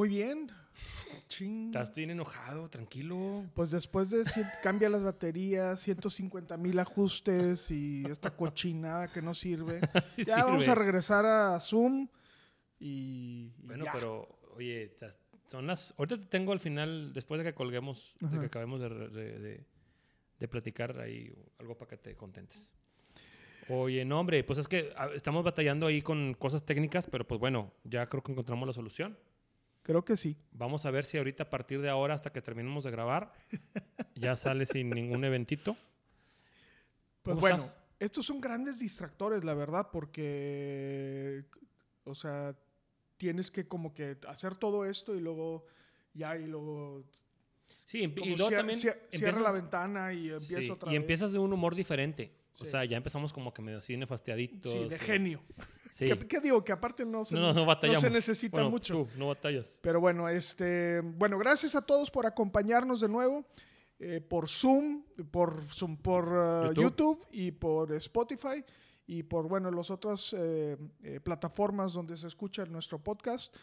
Muy bien. Ching. Estás bien enojado, tranquilo. Pues después de cien- cambia las baterías, 150 mil ajustes y esta cochinada que no sirve. Sí ya vamos a regresar a Zoom y, y Bueno, ya. pero, oye, son las. Ahorita te tengo al final, después de que colguemos, de que acabemos de, de- de- de platicar ahí algo para que te contentes. Oye, no, hombre, pues es que ah, estamos batallando ahí con cosas técnicas, pero pues bueno, ya creo que encontramos la solución. Creo que sí. Vamos a ver si ahorita a partir de ahora, hasta que terminemos de grabar, ya sale sin ningún eventito. Pues ¿Cómo bueno, estás? estos son grandes distractores, la verdad, porque, o sea, tienes que como que hacer todo esto y luego ya y luego Sí, y luego cier- también cier- cierra empiezas- la ventana y empieza Sí, otra y vez. empiezas de un humor diferente. O Sí. sea, ya empezamos como que medio así nefastiaditos. Sí, de eh, genio. Sí. ¿Qué, qué digo? Que aparte no se, No, no, no se necesita Bueno, mucho. Tú, no batallas. Pero bueno, este, bueno, gracias a todos por acompañarnos de nuevo eh, por Zoom, por Zoom, por uh, YouTube. YouTube. y por Spotify y por bueno las otras eh, eh, plataformas donde se escucha nuestro podcast.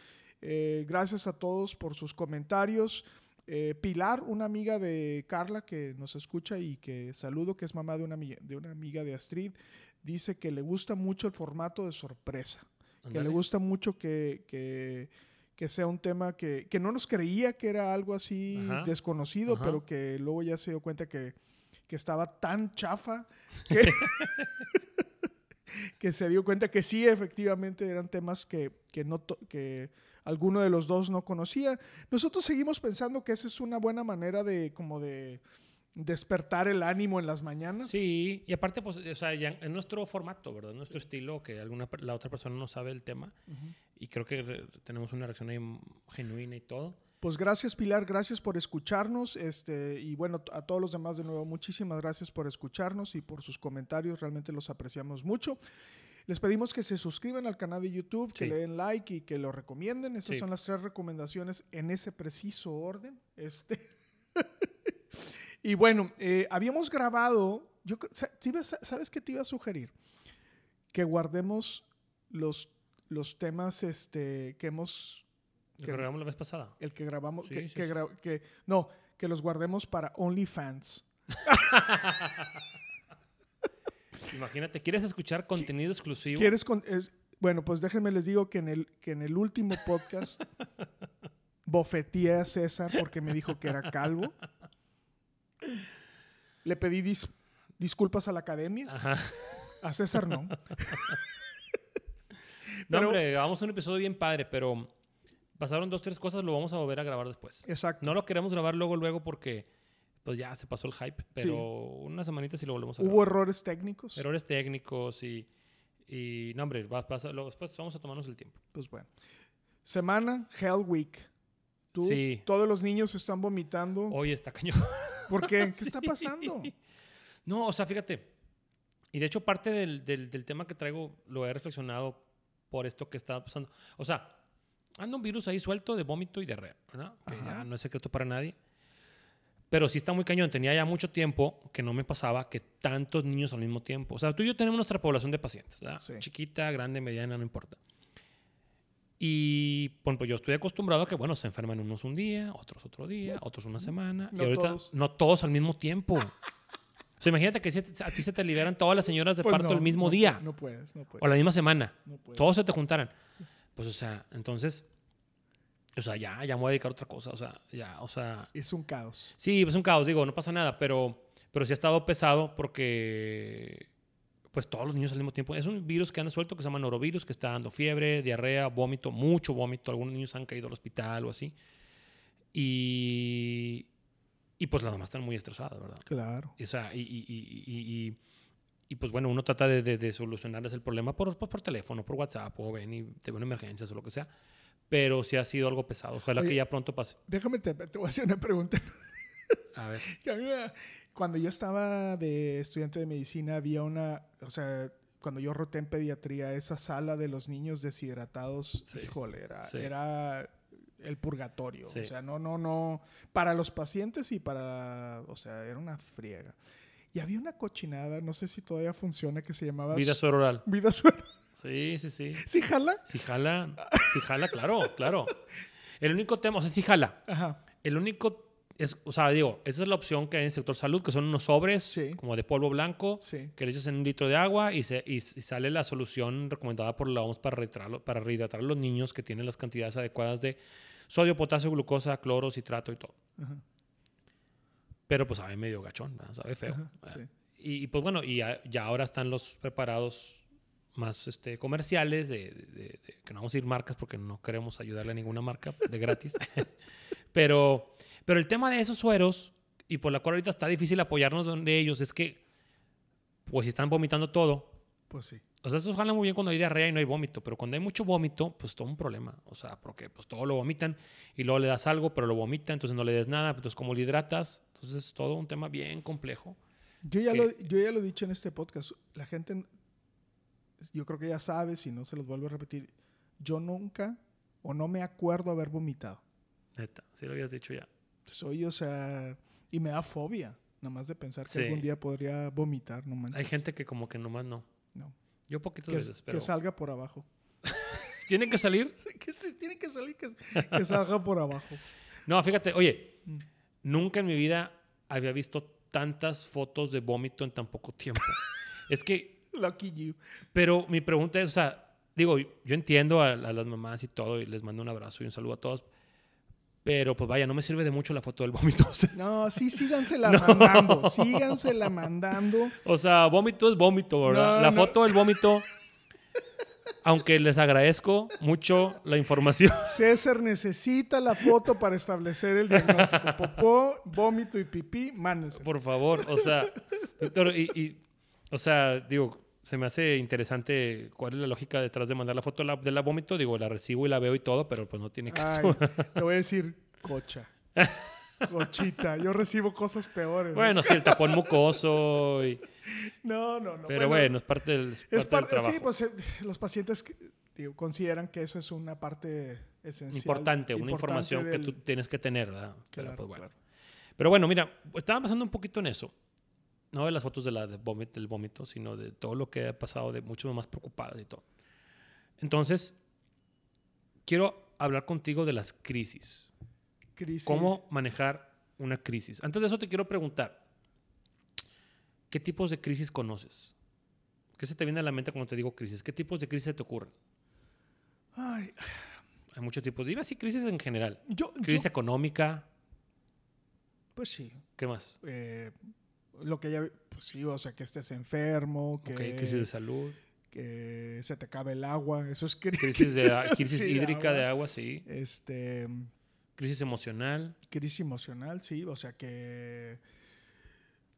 Eh, gracias a todos por sus comentarios. Eh, Pilar, una amiga de Carla que nos escucha y que saludo, que es mamá de una, de una amiga de Astrid, dice que le gusta mucho el formato de sorpresa que le gusta mucho que, que- que sea un tema que, que no nos creía que era algo así Ajá. desconocido, Ajá. pero que luego ya se dio cuenta que, que estaba tan chafa que, que se dio cuenta que sí, efectivamente, eran temas que, que, no to- que alguno de los dos no conocía. Nosotros seguimos pensando que esa es una buena manera de como de despertar el ánimo en las mañanas. Sí, y aparte, pues, o sea, ya en nuestro formato, ¿verdad? Nuestro estilo, que alguna la otra persona no sabe el tema. Y creo que tenemos una reacción ahí genuina y todo. Pues gracias Pilar, gracias por escucharnos. Este, y bueno, a todos los demás de nuevo, muchísimas gracias por escucharnos y por sus comentarios, realmente los apreciamos mucho. Les pedimos que se suscriban al canal de YouTube, que Sí. le den like y que lo recomienden. Esas Sí. son las tres recomendaciones en ese preciso orden. Este. y bueno, eh, habíamos grabado. Yo, ¿Sabes qué te iba a sugerir? Que guardemos los, los temas este, que hemos Que- que grabamos la vez pasada. el que grabamos, Sí, que, sí, que sí. gra- que- no, que los guardemos para OnlyFans. Imagínate, ¿quieres escuchar contenido exclusivo? ¿Quieres con- es- bueno, pues déjenme les digo que en el, que en el último podcast bofeteé a César porque me dijo que era calvo. Le pedí dis- disculpas a la academia. Ajá. A César no. No, hombre, grabamos un episodio bien padre, pero pasaron dos, tres cosas, lo vamos a volver a grabar después. Exacto. No lo queremos grabar luego, luego porque pues ya se pasó el hype, pero unas semanitas y lo volvemos a Hubo grabar. errores técnicos. Errores técnicos y, y no, hombre, después vamos a tomarnos el tiempo. Pues bueno. Semana Hell Week. Tú, Sí. Todos los niños están vomitando. Oye, está cañón. ¿Por qué? ¿Qué está Sí. pasando? No, o sea, fíjate. Y de hecho, parte del, del- del tema que traigo lo he reflexionado por esto que está pasando. O sea, anda un virus ahí suelto de vómito y diarrea, ¿verdad? Que Ajá. ya no es secreto para nadie. Pero sí está muy cañón. Tenía ya mucho tiempo que no me pasaba que tantos niños al mismo tiempo. O sea, tú y yo tenemos nuestra población de pacientes, ¿verdad? Sí. Chiquita, grande, mediana, no importa. Y bueno, pues yo estoy acostumbrado a que, bueno, se enferman unos un día, otros otro día, otros una semana. No y ahorita todos. no todos al mismo tiempo. O sea, imagínate que a ti se te liberan todas las señoras de Pues parto no, el mismo no día No puedes, no puedes. o la misma semana. no puedes. Todos se te juntaran. Pues, o sea, entonces, o sea, ya, ya me voy a dedicar a otra cosa. O sea, ya, o sea, Es un caos. sí, es un caos, digo, no pasa nada, pero, pero sí ha estado pesado porque, pues, todos los niños al mismo tiempo. Es un virus que anda suelto que se llama norovirus, que está dando fiebre, diarrea, vómito, mucho vómito. Algunos niños han caído al hospital o así. Y, y pues las mamás están muy estresadas, ¿verdad? Claro. O sea, y, y- y- y- pues bueno, uno trata de, de, de solucionarles el problema por, por, por teléfono, por WhatsApp, o ven y te ven emergencias o lo que sea. Pero sí ha sido algo pesado. Ojalá Oye, que ya pronto pase. Déjame, te, te voy a hacer una pregunta. A ver. Que a mí me- cuando yo estaba de estudiante de medicina, había una, o sea, cuando yo roté en pediatría, esa sala de los niños deshidratados, Sí. híjole, era, Sí. era el purgatorio. Sí. O sea, no, no, no, para los pacientes y para, o sea, era una friega. Y había una cochinada, no sé si todavía funciona, que se llamaba... Vida suero oral. Vida suero. Sí, sí, sí. ¿Sí jala? Si jala, si jala, claro, claro. El único tema, o sea, sí jala. Ajá. El único, es, o sea, digo, esa es la opción que hay en el sector salud, que son unos sobres Sí. como de polvo blanco, Sí. que le echas en un litro de agua y, se, y, y sale la solución recomendada por la OMS para rehidratar, para rehidratar a los niños que tienen las cantidades adecuadas de sodio, potasio, glucosa, cloro, citrato y todo. Ajá. Pero pues sabe medio gachón, ¿verdad? sabe feo. Sí. Y, y, pues bueno, y ya, ya ahora están los preparados más este, comerciales, de, de- de- de- que no vamos a ir marcas porque no queremos ayudarle a ninguna marca de gratis. pero, pero el tema de esos sueros, y por la cual ahorita está difícil apoyarnos de ellos, es que, pues si están vomitando todo, Pues sí. o sea, eso jala muy bien cuando hay diarrea y no hay vómito, pero cuando hay mucho vómito, pues todo un problema. O sea, porque pues todo lo vomitan y luego le das algo, pero lo vomita, entonces no le des nada, entonces cómo le hidratas, entonces es todo un tema bien complejo. Yo ya, que- lo, yo ya lo he dicho en este podcast. La gente, yo creo que ya sabe, si no se los vuelvo a repetir. Yo nunca o no me acuerdo haber vomitado. Neta, sí lo habías dicho ya. Soy, o sea, y me da fobia, nada más de pensar que Sí. algún día podría vomitar, no manches. Hay gente que como que nomás no. No. Yo poquitas que, veces, pero... que salga por abajo. ¿Tienen que salir? que se tiene que salir, que, que salga por abajo. No, fíjate, oye, Mm. nunca en mi vida había visto tantas fotos de vómito en tan poco tiempo. es que Lucky you. Pero mi pregunta es, o sea, digo, yo entiendo a, a las mamás y todo, y les mando un abrazo y un saludo a todos, pero pues vaya, no me sirve de mucho la foto del vómito. No, sí, sígansela mandando. Sígansela mandando. o sea, vómito es vómito, ¿verdad? No, la no. foto del vómito, aunque les agradezco mucho la información. César necesita la foto para establecer el diagnóstico. Popó, vómito y pipí, mándense. Por favor, o sea, doctor, y, y, o sea, digo, se me hace interesante cuál es la lógica detrás de mandar la foto de la, de la vómito. Digo, la recibo y la veo y todo, pero pues no tiene caso. Ay, te voy a decir cocha. Cochita. Yo recibo cosas peores. Bueno, sí, el tapón mucoso y... No, no, no. Pero bueno, es parte del, es es parte del trabajo. sí, pues eh, los pacientes que, digo, consideran que eso es una parte esencial. importante, una importante información que tú tienes que tener, ¿verdad? Pero, Claro, pues, bueno. claro. Pero bueno, mira, estaba pasando un poquito en eso. No de las fotos de la, de del vómito, sino de todo lo que ha pasado, de muchas más preocupadas y todo. Entonces, quiero hablar contigo de las crisis. Crisis. ¿Cómo manejar una crisis? Antes de eso te quiero preguntar, ¿qué tipos de crisis conoces? ¿Qué se te viene a la mente cuando te digo crisis? ¿Qué tipos de crisis te ocurren? Ay, Hay muchos tipos. Dime así, crisis en general. yo, yo- Crisis económica, pues sí. ¿qué más? eh, lo que ya, pues sí, o sea, que estés enfermo, que, Ok, crisis de salud, que se te acabe el agua, eso es cri- crisis, de, crisis Sí, hídrica de agua. sí. Este, Crisis emocional, crisis emocional, sí, o sea que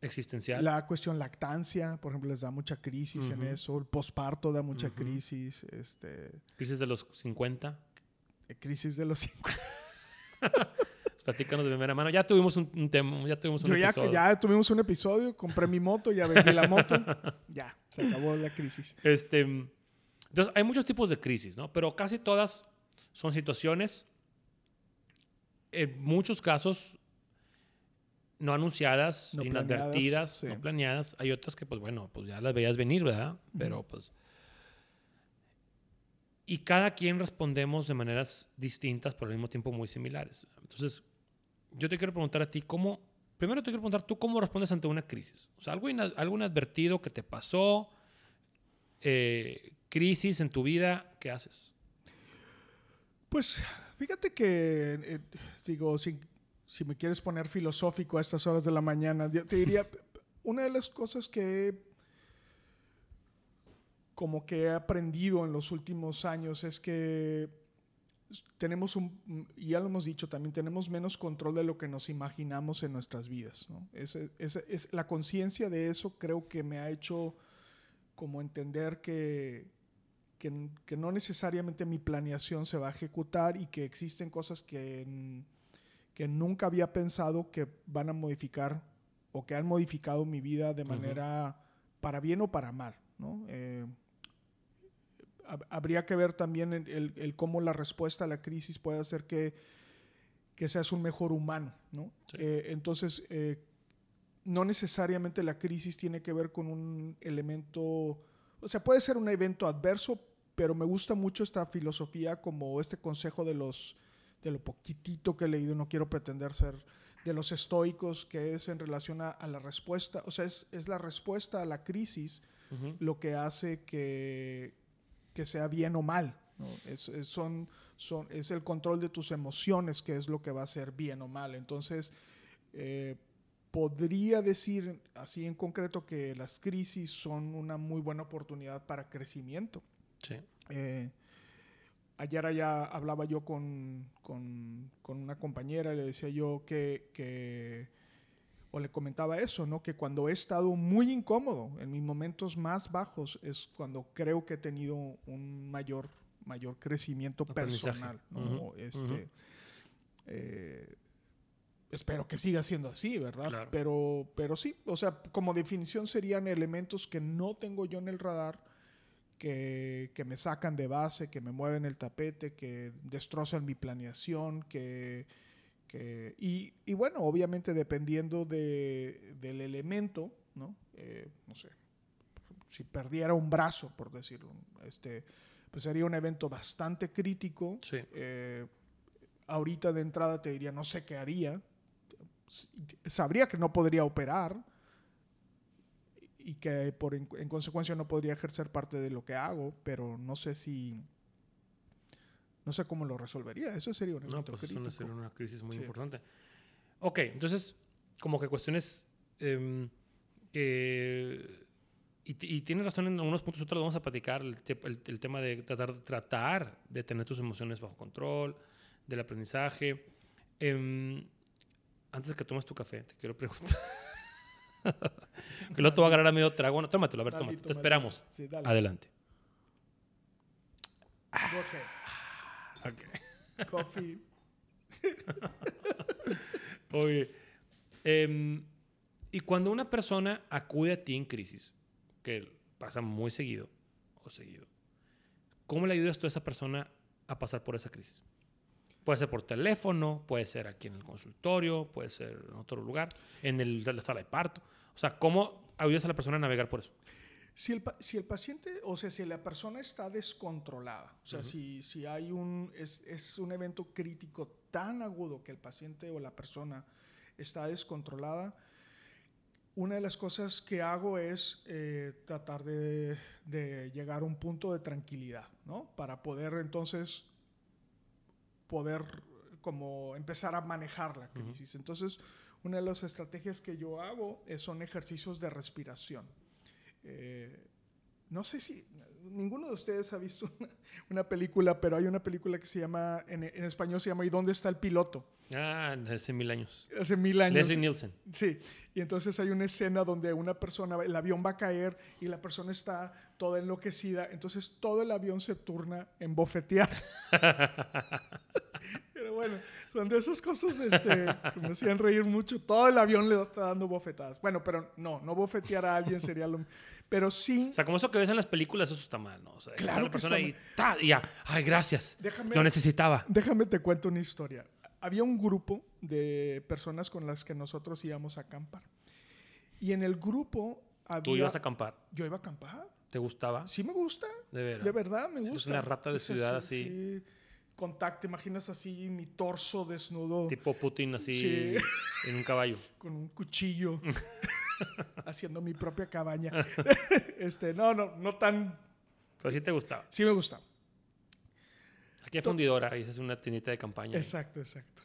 existencial. la cuestión lactancia, por ejemplo, les da mucha crisis en eso, el posparto da mucha Ujú. crisis, este, Crisis de los 50. eh, crisis de los cinco. Platícanos de primera mano. Ya tuvimos un, un tema, ya tuvimos un Yo ya, episodio. ya tuvimos un episodio, compré mi moto, ya vendí la moto, ya, se acabó la crisis. Este, entonces, hay muchos tipos de crisis, ¿no? Pero casi todas son situaciones, en muchos casos, no anunciadas, No inadvertidas, planeadas, sí. no planeadas. Hay otras que, pues bueno, pues ya las veías venir, ¿verdad? Pero pues... Y cada quien respondemos de maneras distintas, pero al mismo tiempo muy similares. Entonces, yo te quiero preguntar a ti, ¿cómo... Primero te quiero preguntar, ¿tú cómo respondes ante una crisis? O sea, algo, ina- algo inadvertido que te pasó, eh, crisis en tu vida, ¿qué haces? Pues fíjate que, eh, digo, si, si me quieres poner filosófico a estas horas de la mañana, yo te diría, una de las cosas que he- como que he aprendido en los últimos años es que tenemos un, ya lo hemos dicho también, tenemos menos control de lo que nos imaginamos en nuestras vidas. ¿no? Es, es- es- la conciencia de eso creo que me ha hecho como entender que, que, que no necesariamente mi planeación se va a ejecutar y que existen cosas que, que nunca había pensado que van a modificar o que han modificado mi vida de manera para bien o para mal, ¿no? Eh, habría que ver también el, el- el cómo la respuesta a la crisis puede hacer que, que seas un mejor humano, ¿no? Sí. Eh, entonces, eh, no necesariamente la crisis tiene que ver con un elemento, o sea, puede ser un evento adverso, pero me gusta mucho esta filosofía como este consejo de los, de lo poquitito que he leído, no quiero pretender ser de los estoicos, que es en relación a, a la respuesta, o sea, es, es la respuesta a la crisis Ujú. lo que hace que, que sea bien o mal. ¿no? Es, es- son, son, es el control de tus emociones que es lo que va a ser bien o mal. Entonces, eh, podría decir así en concreto que las crisis son una muy buena oportunidad para crecimiento. Sí. Eh, ayer allá hablaba yo con, con- con una compañera y le decía yo que, que- o le comentaba eso, ¿no? Que cuando he estado muy incómodo, en mis momentos más bajos, es cuando creo que he tenido un mayor, mayor crecimiento personal, Este, eh, espero que siga siendo así, ¿verdad? Claro. Pero, pero sí, o sea, como definición serían elementos que no tengo yo en el radar, que, que me sacan de base, que me mueven el tapete, que destrozan mi planeación, que... que- y, y bueno, obviamente dependiendo de- del elemento, ¿no? Eh, no sé, si perdiera un brazo, por decirlo, este, pues sería un evento bastante crítico. Sí. Eh, ahorita de entrada te diría, no sé qué haría. Sabría que no podría operar y que por en consecuencia no podría ejercer parte de lo que hago, pero no sé si no sé cómo lo resolvería. Eso sería un No, evento pues es crítico. una, sería una crisis muy Sí. importante. Ok, entonces, como que cuestiones em, que... Y, tienes razón en algunos puntos, otros lo vamos a platicar, el, te- el- el tema de tratar, tratar de tener tus emociones bajo control, del aprendizaje. Em, antes de que tomes tu café, te quiero preguntar. que luego te va a agarrar a medio trago. Bueno, tómatelo, a ver, tómate. Maldito, Te esperamos. Sí, dale. Adelante. Ok. Coffee. Oye, em, y cuando una persona acude a ti en crisis, que pasa muy seguido o seguido, ¿cómo le ayudas tú a esa persona a pasar por esa crisis? Puede ser por teléfono, puede ser aquí en el consultorio, puede ser en otro lugar, en el, la sala de parto. O sea, ¿cómo ayudas a la persona a navegar por eso? Si el, pa- si el paciente, o sea, si la persona está descontrolada, o sea, si, si hay un, es, es un evento crítico tan agudo que el paciente o la persona está descontrolada, una de las cosas que hago es eh, tratar de, de llegar a un punto de tranquilidad, ¿no? Para poder entonces poder como empezar a manejar la crisis. Entonces, una de las estrategias que yo hago es- son ejercicios de respiración. Eh, no sé si ninguno de ustedes ha visto una, una película, pero hay una película que se llama, en, en español se llama ¿Y dónde está el piloto? Ah, hace mil años. Hace mil años. Leslie Nielsen. Sí, y entonces hay una escena donde una persona, el avión va a caer y la persona está toda enloquecida, entonces todo el avión se turna en bofetear. Bueno, son de esas cosas este, que me hacían reír mucho. Todo el avión le está dando bofetadas. Bueno, pero no, no bofetear a alguien sería lo... Pero sí, O sea, como eso que ves en las películas, eso está mal, ¿no? O sea, Claro la que persona está ahí, y ya, ¡ay, gracias! Déjame- Lo necesitaba. déjame te cuento una historia. Había un grupo de personas con las que nosotros íbamos a acampar. Y en el grupo había... Tú ibas a acampar. Yo iba a acampar. ¿Te gustaba? Sí me gusta. De veras. De verdad, me gusta. es una rata de ciudad así. sí. Contacto, imaginas así mi torso desnudo Tipo Putin así Sí. en un caballo. con un cuchillo haciendo mi propia cabaña. este, no, no, no tan. Pero sí te gustaba. Sí me gusta. Aquí hay fundidora y esa es una tiendita de campaña. Exacto, exacto.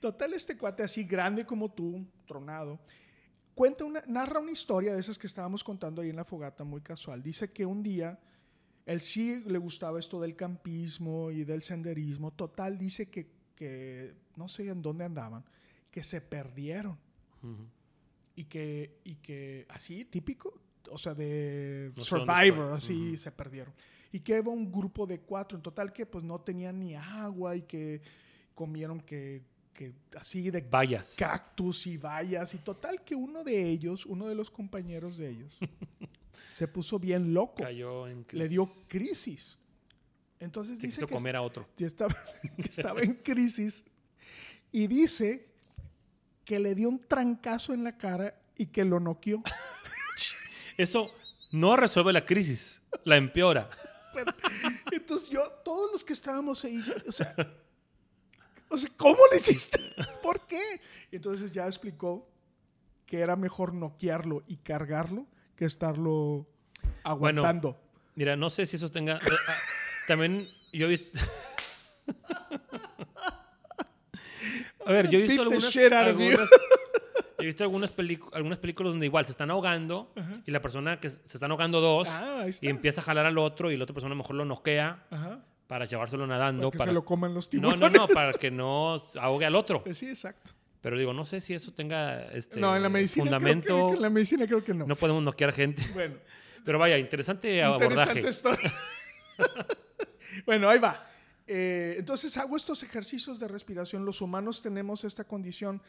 Total, este cuate así grande como tú, tronado, cuenta una, narra una historia de esas que estábamos contando ahí en la fogata, muy casual. Dice que un día él sí le gustaba esto del campismo y del senderismo. Total, dice que, que no sé en dónde andaban, que se perdieron y que, y que así, típico, o sea, de No Survivor, así se perdieron. Y que iba un grupo de cuatro en total que pues no tenían ni agua y que comieron que, que así de Vayas. cactus y vallas y total que uno de ellos, uno de los compañeros de ellos, se puso bien loco, Cayó en le dio crisis. crisis. Entonces Se dice quiso que, comer a otro. que estaba, que estaba en crisis y dice que le dio un trancazo en la cara y que lo noqueó. Eso no resuelve la crisis, la empeora. Pero, entonces yo, todos los que estábamos ahí, o sea, o sea, ¿cómo le hiciste? ¿Por qué? Entonces ya explicó que era mejor noquearlo y cargarlo que estarlo aguantando. Mira, no sé si eso tenga. eh, ah, también yo he visto. A ver, yo he visto algunas. algunas- he visto algunas, algunas películas donde igual se están ahogando y la persona que se están ahogando dos ah, y empieza a jalar al otro y la otra persona a lo mejor lo noquea Ajá. para llevárselo Para nadando. que Para se lo coman los no, tiburones. no, no, para que no ahogue al otro. Eh, Sí, exacto. Pero digo, no sé si eso tenga este no, en la medicina fundamento. creo que, en la medicina creo que no. No podemos noquear gente. Bueno, Pero vaya, interesante abordaje. interesante historia. bueno, ahí va. Eh, entonces hago estos ejercicios de respiración. Los humanos tenemos esta condición,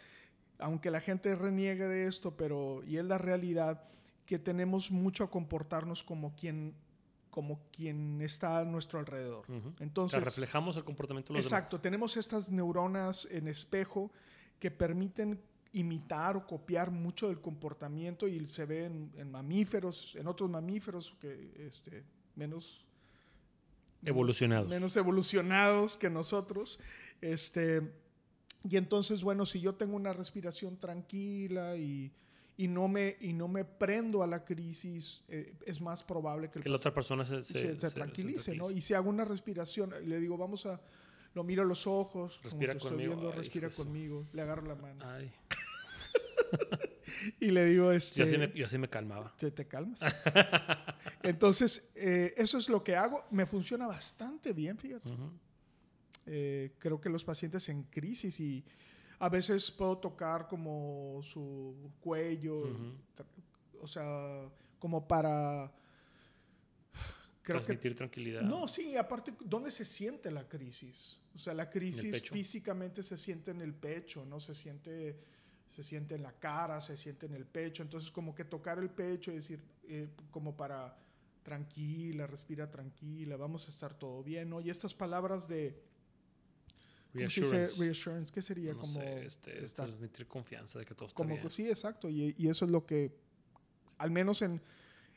aunque la gente reniegue de esto, pero y es la realidad que tenemos mucho a comportarnos como quien, como quien está a nuestro alrededor. Ujú. O sea, Entonces, reflejamos el comportamiento de los Exacto, tenemos estas neuronas en espejo que permiten imitar o copiar mucho del comportamiento y se ve en, en mamíferos, en otros mamíferos que este, menos Evolucionados. menos evolucionados que nosotros. Este, y entonces, bueno, si yo tengo una respiración tranquila y, y no, me, y no me prendo a la crisis, eh, es más probable que Que la otra persona se, se, se- se tranquilice, se ¿no? tranquilice. Y si hago una respiración, le digo, vamos a, lo miro a los ojos, como Respira te estoy viendo, respira conmigo, le agarro la mano Ay, y le digo, este, yo, así me, yo así me calmaba. ¿te, te calmas? Entonces, eh, eso es lo que hago, me funciona bastante bien, fíjate. Eh, creo que los pacientes en crisis y a veces puedo tocar como su cuello, o sea, como para... Creo que Transmitir tranquilidad. No, sí, aparte, ¿dónde se siente la crisis? O sea, la crisis físicamente se siente en el pecho, ¿no? Se siente, se siente en la cara, se siente en el pecho. Entonces, como que tocar el pecho y decir, eh, como para, tranquila, respira tranquila, vamos a estar todo bien, ¿no? Y estas palabras de... Reassurance. Reassurance, ¿qué sería? No como sé, este, estar- transmitir confianza de que todo está como bien. sí, exacto. Y, y eso es lo que, al menos en,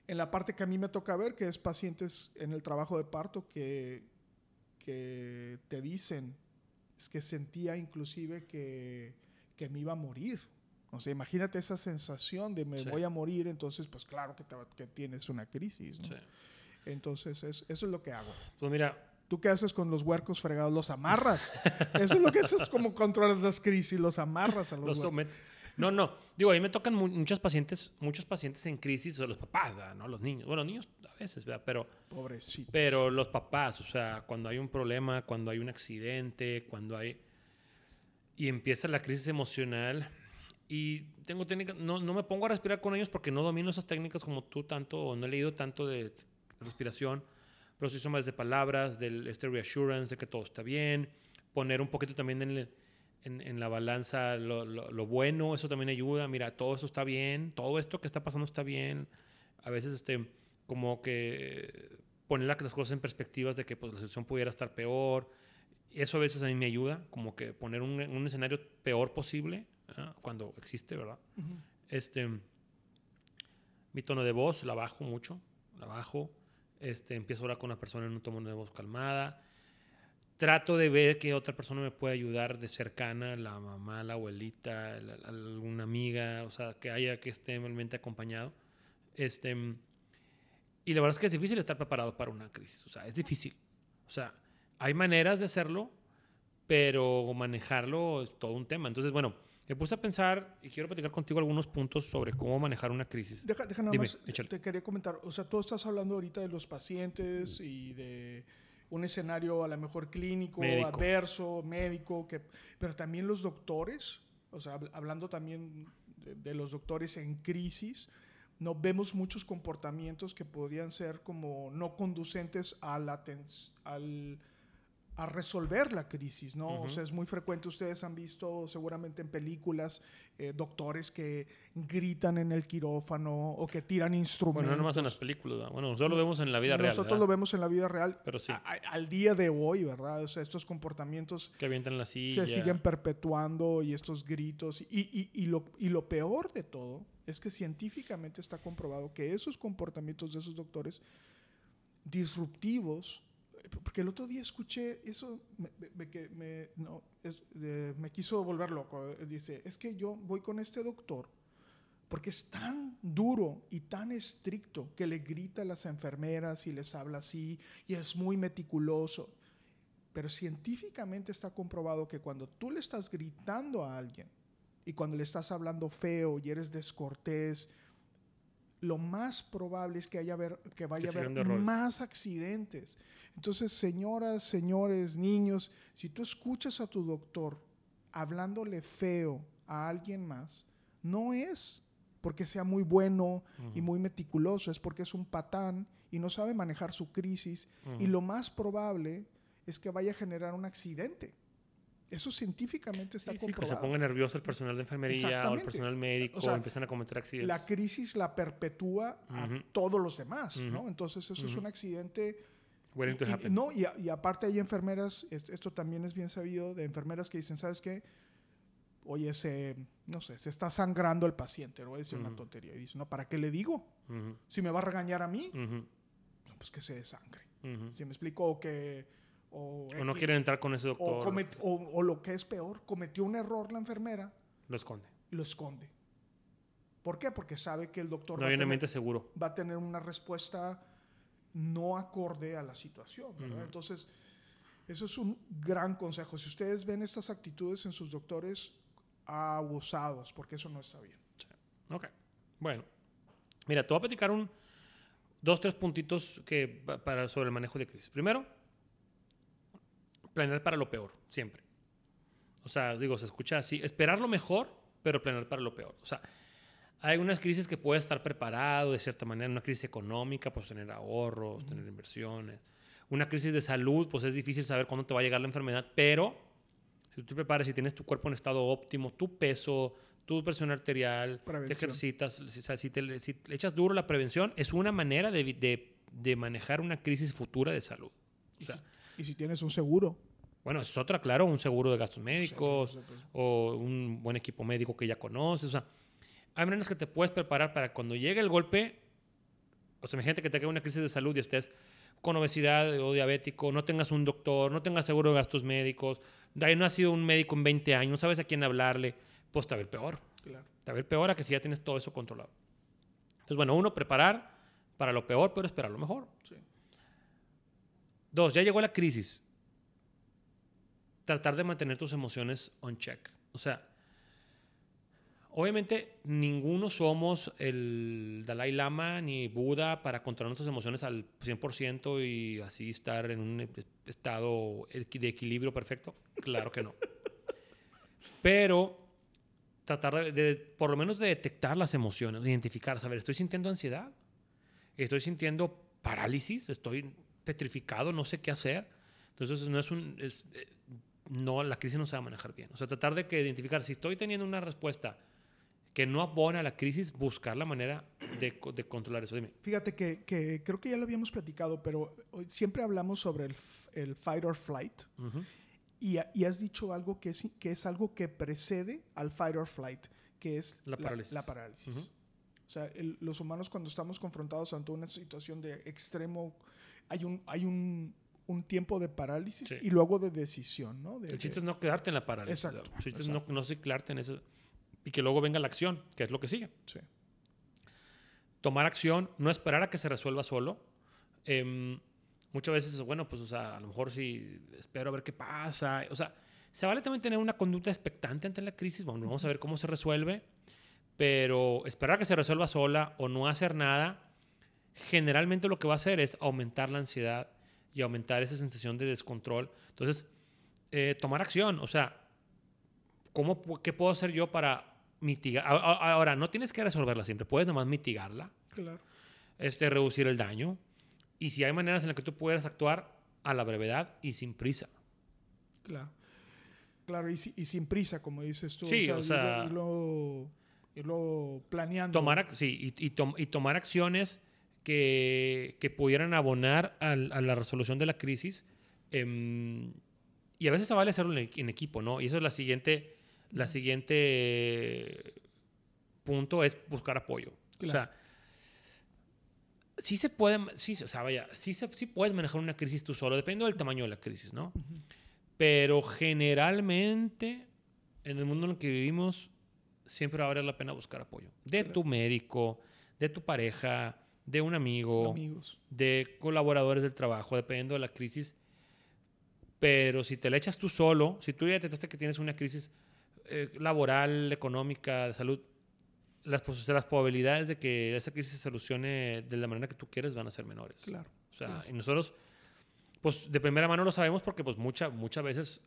en la parte que a mí me toca ver, que es pacientes en el trabajo de parto que, que te dicen, es que sentía inclusive que, que me iba a morir. O sea, imagínate esa sensación de me Sí. voy a morir, entonces pues claro que, te que tienes una crisis. ¿no? Sí. Entonces es- eso es lo que hago. Pues mira, ¿Tú qué haces con los huercos fregados? Los amarras. Eso es lo que haces como controlas las crisis, los amarras a los, los sometes. No, no. Digo, a mí me tocan mu- muchos pacientes, muchos pacientes en crisis, o los papás, ¿verdad? ¿no? Los niños. Bueno, niños a veces, ¿verdad? Pero, Pobrecito. pero los papás, o sea, cuando hay un problema, cuando hay un accidente, cuando hay... Y empieza la crisis emocional. Y tengo técnicas, no, no me pongo a respirar con ellos porque no domino esas técnicas como tú tanto, o no he leído tanto de respiración, pero sí son más de palabras, del este reassurance, de que todo está bien, poner un poquito también en, el- en, en la balanza lo, lo- lo bueno, eso también ayuda, mira, todo eso está bien, todo esto que está pasando está bien, a veces este, como que poner la- las cosas en perspectivas de que pues, la situación pudiera estar peor, eso a veces a mí me ayuda, como que poner un, un escenario peor posible, ¿ah? cuando existe, ¿verdad? Ujú. Este, mi tono de voz la bajo mucho, la bajo. Este, empiezo a hablar con una persona en un tono de voz calmada. Trato de ver que otra persona me puede ayudar de cercana, la mamá, la abuelita, la- alguna amiga, o sea, que haya que esté realmente acompañado. Este, y la verdad es que es difícil estar preparado para una crisis, o sea, es difícil. O sea, hay maneras de hacerlo, pero manejarlo es todo un tema. Entonces, bueno, me puse a pensar y quiero platicar contigo algunos puntos sobre cómo manejar una crisis. Deja, deja nada Dime, más, échale. te quería comentar, o sea, tú estás hablando ahorita de los pacientes y de un escenario a lo mejor clínico, Médico. adverso, médico, que, pero también los doctores, o sea, hab- hablando también de, de los doctores en crisis, no vemos muchos comportamientos que podrían ser como no conducentes a la al, a resolver la crisis, ¿no? O sea, es muy frecuente, ustedes han visto seguramente en películas eh, doctores que gritan en el quirófano o que tiran instrumentos. Bueno, no nomás en las películas, bueno, nosotros lo vemos en la vida real. Nosotros lo vemos en la vida real. Pero sí. al día de hoy, ¿verdad? O sea, estos comportamientos... Que avientan la silla. Se siguen perpetuando y estos gritos. Y, y, y, lo, y lo peor de todo es que científicamente está comprobado que esos comportamientos de esos doctores disruptivos porque el otro día escuché eso, me, me, no, me quiso volver loco. Dice, es que yo voy con este doctor porque es tan duro y tan estricto que le grita a las enfermeras y les habla así y es muy meticuloso. Pero científicamente está comprobado que cuando tú le estás gritando a alguien y cuando le estás hablando feo y eres descortés, lo más probable es que, haya que vaya a haber más accidentes. Entonces, señoras, señores, niños, si tú escuchas a tu doctor hablándole feo a alguien más, no es porque sea muy bueno y muy meticuloso, es porque es un patán y no sabe manejar su crisis y lo más probable es que vaya a generar un accidente. Eso científicamente está comprobado. que se ponga nervioso el personal de enfermería o el personal médico, o, empiezan a cometer accidentes. La crisis la perpetúa a todos los demás, ¿no? Entonces eso es un accidente. Y, no, y, aparte hay enfermeras, esto también es bien sabido, de enfermeras que dicen, ¿sabes qué? Oye, se, no sé, se está sangrando el paciente, no voy a decir una tontería. Y dice, no, ¿para qué le digo? Si me va a regañar a mí, pues que se desangre. Si me explico que o, no quieren entrar con ese doctor. O, lo que es peor, cometió un error la enfermera. Lo esconde. Lo esconde. ¿Por qué? Porque sabe que el doctor no va, a tener, seguro. va a tener una respuesta no acorde a la situación. Entonces, eso es un gran consejo. Si ustedes ven estas actitudes en sus doctores, abusados, porque eso no está bien. Ok. Bueno, mira, te voy a platicar un, dos, tres puntitos que, para, sobre el manejo de crisis. Primero, planear para lo peor, siempre. O sea, digo, se escucha así, esperar lo mejor, pero planear para lo peor. O sea, hay unas crisis que puedes estar preparado de cierta manera, una crisis económica, pues tener ahorros, tener inversiones. Una crisis de salud, pues es difícil saber cuándo te va a llegar la enfermedad, pero si tú te preparas, si tienes tu cuerpo en estado óptimo, tu peso, tu presión arterial, te ejercitas, o sea, si, te, le echas duro la prevención, es una manera de, de, de manejar una crisis futura de salud. O sea, y si tienes un seguro. Bueno, es otra, claro, un seguro de gastos médicos o un buen equipo médico que ya conoces. O sea, hay maneras que te puedes preparar para cuando llegue el golpe. O sea, imagínate que te quede una crisis de salud y estés con obesidad o diabético, no tengas un doctor, no tengas seguro de gastos médicos, no has sido un médico en 20 años, no sabes a quién hablarle, pues te va a ver peor. Claro. Te va a ver peor a que si ya tienes todo eso controlado. Entonces, bueno, uno, preparar para lo peor, pero esperar lo mejor. Dos, ya llegó la crisis. Tratar de mantener tus emociones on check. O sea, obviamente ninguno somos el Dalai Lama ni Buda para controlar nuestras emociones al 100% y así estar en un estado de equilibrio perfecto. Claro que no. Pero tratar de, por lo menos de detectar las emociones, de identificar, saber, estoy sintiendo ansiedad, estoy sintiendo parálisis, estoy petrificado, no sé qué hacer. Entonces, no es un. Eh, no, la crisis no se va a manejar bien. O sea, tratar de que identificar si estoy teniendo una respuesta que no abona a la crisis, buscar la manera de, de controlar eso. Dime. Fíjate que, que, creo que ya lo habíamos platicado, pero siempre hablamos sobre el, el fight or flight. y, y, has dicho algo que es, que es algo que precede al fight or flight, que es la parálisis. La, parálisis. O sea, los humanos cuando estamos confrontados ante una situación de extremo hay un, hay un, un tiempo de parálisis y luego de decisión, ¿no? el chiste es no quedarte en la parálisis. Exacto. El chiste es no, no ciclarte en eso y que luego venga la acción, que es lo que sigue. Sí. Tomar acción, no esperar a que se resuelva solo. Em, muchas veces, bueno, pues, o sea, a lo mejor si espero a ver qué pasa. O sea, se vale también tener una conducta expectante ante la crisis. Bueno, vamos a ver cómo se resuelve. Pero esperar a que se resuelva sola o no hacer nada generalmente lo que va a hacer es aumentar la ansiedad y aumentar esa sensación de descontrol. Entonces, eh, tomar acción, o sea, ¿cómo, ¿qué puedo hacer yo para mitigar. Ahora, no tienes que resolverla siempre, puedes nomás mitigarla, Claro. este, reducir el daño. Y si hay maneras en las que tú puedes actuar a la brevedad y sin prisa. Claro. Claro, y, si- y sin prisa, como dices tú. Sí, o sea- irlo, irlo planeando. Tomar, sí, y, y tom- y tomar acciones que, que pudieran abonar a la resolución de la crisis. em, y a veces se vale hacerlo en, en equipo, ¿no? Y eso es la siguiente, la siguiente punto, es buscar apoyo. O Claro. sea, sí se puede, sí, o sea, vaya, sí, se, sí puedes manejar una crisis tú solo, depende del tamaño de la crisis, ¿no? Pero generalmente, en el mundo en el que vivimos, siempre va a valer la pena buscar apoyo. De Claro. tu médico, de tu pareja, de un amigo, Amigos. de colaboradores del trabajo, dependiendo de la crisis. Pero si te la echas tú solo, si tú ya detectaste que tienes una crisis eh, laboral, económica, de salud, las, pos- las probabilidades de que esa crisis se solucione de la manera que tú quieres van a ser menores. Claro. O sea, claro. y nosotros, pues de primera mano lo sabemos porque pues mucha, muchas veces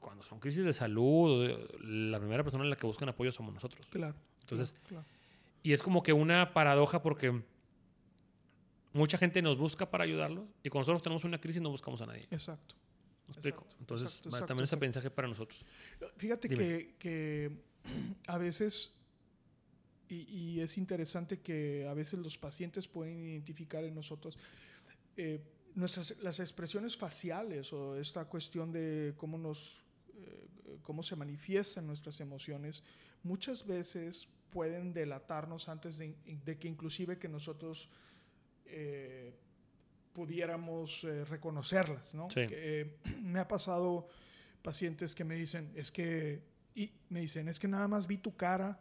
cuando son crisis de salud, la primera persona en la que buscan apoyo somos nosotros. Claro. Entonces, claro, y es como que una paradoja porque mucha gente nos busca para ayudarlos y cuando nosotros tenemos una crisis no buscamos a nadie. Exacto. ¿Me explico? Exacto, Entonces, exacto, exacto, también ese mensaje para nosotros. Fíjate que, que a veces, y, y es interesante que a veces los pacientes pueden identificar en nosotros eh, nuestras, las expresiones faciales o esta cuestión de cómo, nos, eh, cómo se manifiestan nuestras emociones, muchas veces pueden delatarnos antes de, de que inclusive que nosotros eh, pudiéramos eh, reconocerlas, ¿no? Sí. Que, eh, me ha pasado pacientes que me dicen, es que, y me dicen, es que nada más vi tu cara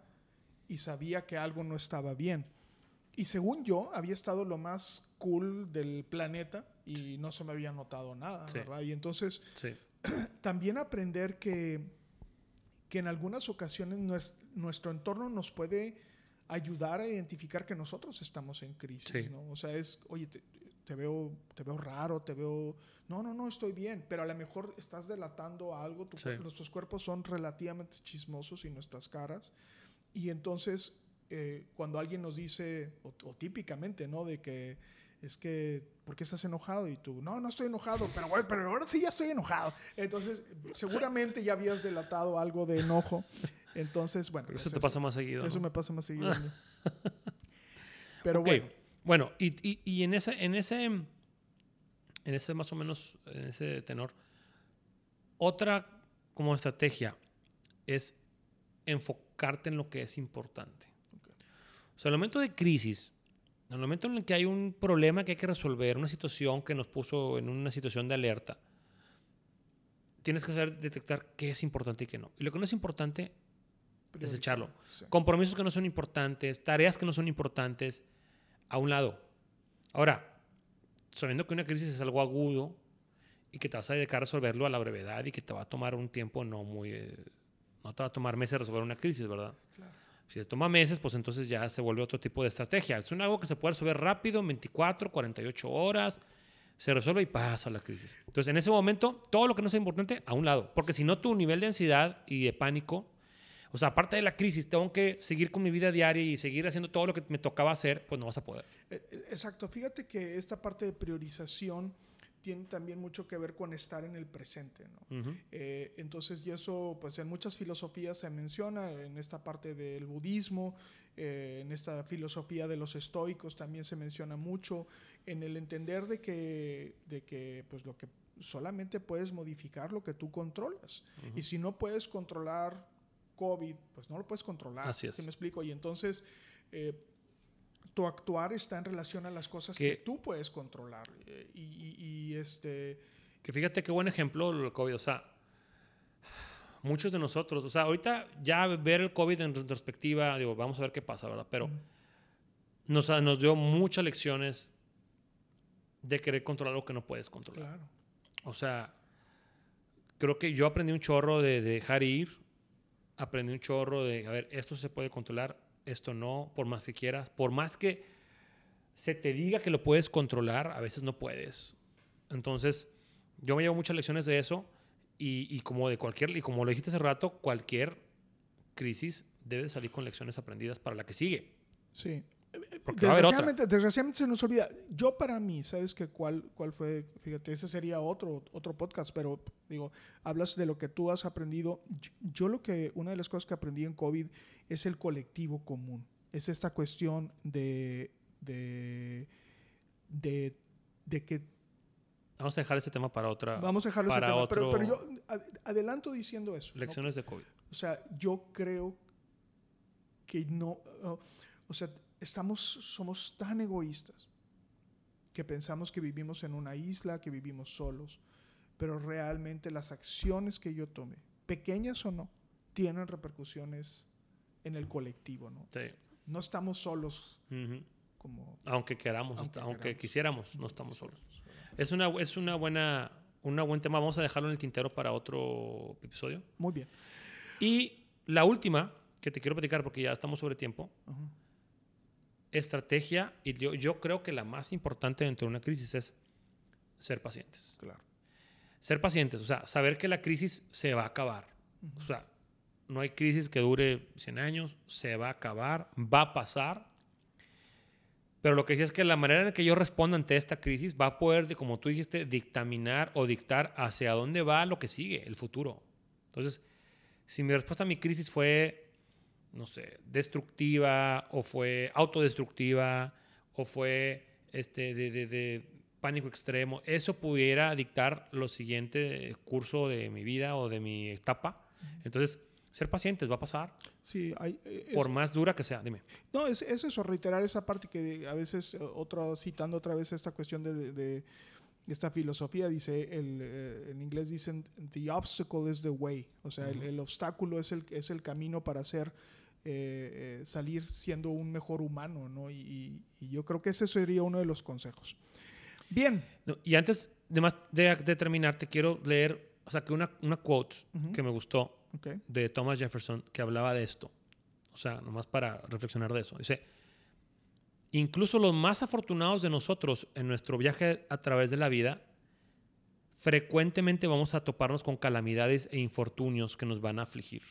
y sabía que algo no estaba bien. Y según yo, había estado lo más cool del planeta y no se me había notado nada, Sí. ¿verdad? Y entonces Sí. también aprender que, que en algunas ocasiones nues- nuestro entorno nos puede ayudar a identificar que nosotros estamos en crisis, Sí. ¿no? O sea, es, oye, te, te veo, te veo raro, te veo... No, no, no, estoy bien, pero a lo mejor estás delatando algo, tu Sí. nuestros cuerpos son relativamente chismosos y nuestras caras, y entonces eh, cuando alguien nos dice, o, o típicamente, ¿no? De que es que, ¿por qué estás enojado? Y tú, no, no estoy enojado, pero, bueno, pero ahora sí ya estoy enojado. Entonces, seguramente ya habías delatado algo de enojo. Entonces, bueno. Pero eso te pasa más seguido. Eso ¿no? me pasa más seguido. pero bueno, Bueno, y, y- y en ese, en ese, en ese más o menos, en ese tenor, otra como estrategia es enfocarte en lo que es importante. O sea, en el momento de crisis, en el momento en el que hay un problema que hay que resolver, una situación que nos puso en una situación de alerta, tienes que saber detectar qué es importante y qué no. Y lo que no es importante, desecharlo. sí. compromisos que no son importantes, tareas que no son importantes, a un lado. Ahora, sabiendo que una crisis es algo agudo y que te vas a dedicar a resolverlo a la brevedad y que te va a tomar un tiempo no muy... eh, no te va a tomar meses resolver una crisis, ¿verdad? Claro. Si te toma meses, pues entonces ya se vuelve otro tipo de estrategia. Es un algo que se puede resolver rápido, en 24, 48 horas, se resuelve y pasa la crisis. Entonces, en ese momento, todo lo que no sea importante, a un lado. Porque si no, tu nivel de ansiedad y de pánico, o sea, aparte de la crisis, tengo que seguir con mi vida diaria y seguir haciendo todo lo que me tocaba hacer, pues no vas a poder. Eh, eh, Exacto. Fíjate que esta parte de priorización tiene también mucho que ver con estar en el presente, ¿no? Ujú. Eh, entonces, y eso, pues en muchas filosofías se menciona, en esta parte del budismo, eh, en esta filosofía de los estoicos también se menciona mucho, en el entender de que, de que pues lo que solamente puedes modificar lo que tú controlas. Y si no puedes controlar COVID, pues no lo puedes controlar. Así es. ¿sí me explico? Y entonces, eh, tu actuar está en relación a las cosas que, Que- tú puedes controlar. Eh, y, y- y, este... Que fíjate qué buen ejemplo el COVID. O sea, muchos de nosotros, o sea, ahorita ya ver el COVID en retrospectiva, digo, vamos a ver qué pasa, ¿verdad? Pero nos, nos dio muchas lecciones de querer controlar lo que no puedes controlar. Claro. O sea, creo que yo aprendí un chorro de, de dejar ir, aprendí un chorro de, a ver, esto se puede controlar, esto no, por más que quieras, por más que se te diga que lo puedes controlar, a veces no puedes. Entonces, yo me llevo muchas lecciones de eso y, y como de cualquier, y como lo dijiste hace rato, cualquier crisis debe salir con lecciones aprendidas para la que sigue. Sí. Desgraciadamente, desgraciadamente se nos olvida. Yo para mí, ¿sabes qué? ¿Cuál, ¿Cuál fue? Fíjate, ese sería otro, otro podcast, pero digo, hablas de lo que tú has aprendido. Yo, yo lo que, una de las cosas que aprendí en COVID es el colectivo común. Es esta cuestión de, de, de, de que Vamos a dejar ese tema para otra. Vamos a dejarlo ese para tema, pero, otro- pero yo ad- adelanto diciendo eso. ¿no? Lecciones de COVID. O sea, yo creo que no, uh, o sea, estamos, somos tan egoístas que pensamos que vivimos en una isla, que vivimos solos, pero realmente las acciones que yo tome, pequeñas o no, tienen repercusiones en el colectivo, ¿no? Sí. No estamos solos Ujú. como... Aunque queramos, Aunque aunque, queramos. quisiéramos, no estamos solos. Es una, es una buena, una buen tema. Vamos a dejarlo en el tintero para otro episodio. Muy bien. Y la última que te quiero platicar, porque ya estamos sobre tiempo, Ujú. Estrategia, y yo, yo creo que la más importante dentro de una crisis es ser pacientes. Claro. Ser pacientes, o sea, saber que la crisis se va a acabar. O sea, no hay crisis que dure 100 años, se va a acabar, va a pasar. Pero lo que decía es que la manera en que yo responda ante esta crisis va a poder, de, como tú dijiste, dictaminar o dictar hacia dónde va lo que sigue, el futuro. Entonces, si mi respuesta a mi crisis fue, no sé, destructiva o fue autodestructiva o fue este, de, de- de pánico extremo, eso pudiera dictar lo siguiente curso de mi vida o de mi etapa. Entonces, ser pacientes va a pasar, Sí, hay, eh, es- por más dura que sea. Dime. No, es, es eso, reiterar esa parte que a veces, eh, otra, citando otra vez esta cuestión de, de esta filosofía, dice, el, eh, en inglés dicen, the obstacle is the way, o sea, Ujú. el obstáculo es el, es el camino para hacer, eh, eh, salir siendo un mejor humano, ¿no? Y, y- y yo creo que ese sería uno de los consejos. Bien, No, y antes de, más- de, de terminar, te quiero leer, o sea, que una, una quote Ujú. que me gustó ok, de Thomas Jefferson que hablaba de esto. O sea, nomás para reflexionar de eso. Dice, incluso los más afortunados de nosotros en nuestro viaje a través de la vida, frecuentemente vamos a toparnos con calamidades e infortunios que nos van a afligir.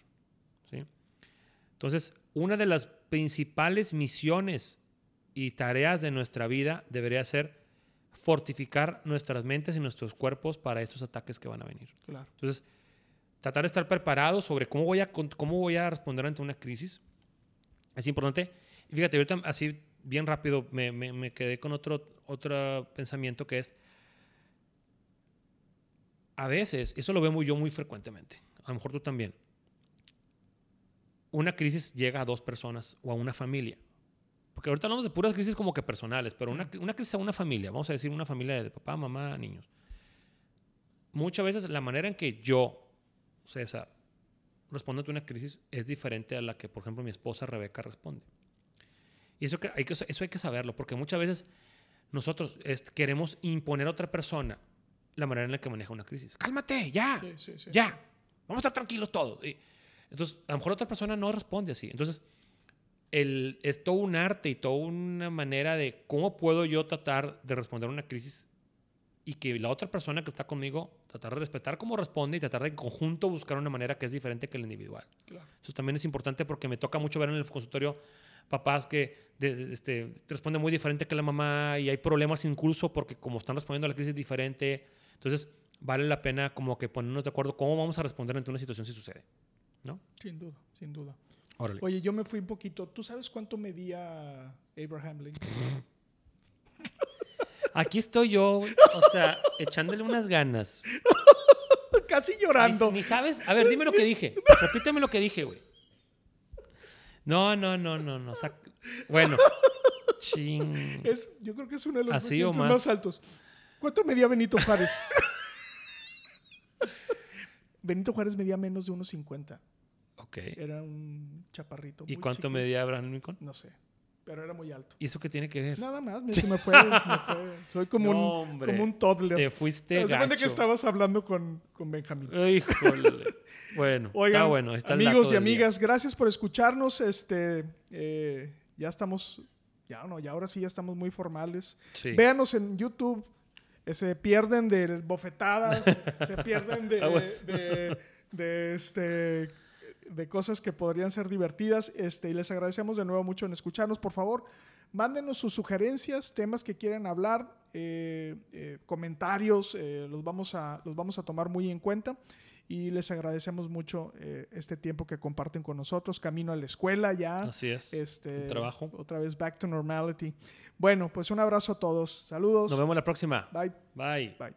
Entonces, una de las principales misiones y tareas de nuestra vida debería ser fortificar nuestras mentes y nuestros cuerpos para estos ataques que van a venir. claro. Entonces, tratar de estar preparado sobre cómo voy a, cómo voy a responder ante una crisis es importante. Y fíjate, ahorita así bien rápido me, me- me quedé con otro, otro pensamiento que es, a veces, eso lo veo muy, yo muy frecuentemente, a lo mejor tú también, una crisis llega a dos personas o a una familia. Porque ahorita hablamos de puras crisis como que personales, pero una, una crisis a una familia, vamos a decir una familia de papá, mamá, niños. Muchas veces la manera en que yo, César, respondo ante una crisis es diferente a la que, por ejemplo, mi esposa Rebeca responde. Y eso, hay que, eso hay que saberlo, porque muchas veces nosotros queremos imponer a otra persona la manera en la que maneja una crisis. Cálmate, ya, Sí, sí, sí. ya, vamos a estar tranquilos todos. Y entonces, a lo mejor otra persona no responde así. Entonces, el, es todo un arte y toda una manera de cómo puedo yo tratar de responder a una crisis y que la otra persona que está conmigo tratar de respetar cómo responde y tratar de en conjunto buscar una manera que es diferente que la individual. Claro. Eso también es importante porque me toca mucho ver en el consultorio papás que de- de- este, responden muy diferente que la mamá y hay problemas incluso porque como están respondiendo a la crisis diferente. Entonces, vale la pena como que ponernos de acuerdo cómo vamos a responder ante una situación si sucede. ¿No? Sin duda, sin duda. Órale. Oye, yo me fui un poquito. ¿Tú sabes cuánto medía Abraham Lincoln? Aquí estoy yo, o sea, echándole unas ganas. Casi llorando. ni sabes. A ver, dime lo que dije. Repíteme lo que dije, güey. No, no, no, no, no. sac- Bueno. Ching. Es, yo creo que es uno de los Así o presidentes más. más. altos. ¿Cuánto medía Benito Juárez? Benito Juárez medía menos de 1.50. Ok. Era un chaparrito. ¿Y muy cuánto chiquito. medía Abraham Lincoln? No sé, pero era muy alto. ¿Y eso qué tiene que ver? Nada más, me- se me fue, se me fue. Soy como, No, un, hombre. como un toddler. Te fuiste de cuenta que estabas hablando con, con Benjamín. Híjole. Bueno, Oigan, está bueno. Está amigos y día. amigas, gracias por escucharnos. Este, eh, ya estamos, ya no, ya ahora sí ya estamos muy formales. Sí. Véanos en YouTube. eh, Se pierden de bofetadas, se pierden de, de, este, de cosas que podrían ser divertidas. Este, y les agradecemos de nuevo mucho en escucharnos. Por favor, mándenos sus sugerencias, temas que quieran hablar, eh, eh, comentarios, eh, los, vamos a, los vamos a tomar muy en cuenta. Y les agradecemos mucho este tiempo que comparten con nosotros. Camino a la escuela ya. Así es. Este, trabajo. Otra vez back to normality. Bueno, pues un abrazo a todos. Saludos. Nos vemos la próxima. Bye. Bye. Bye.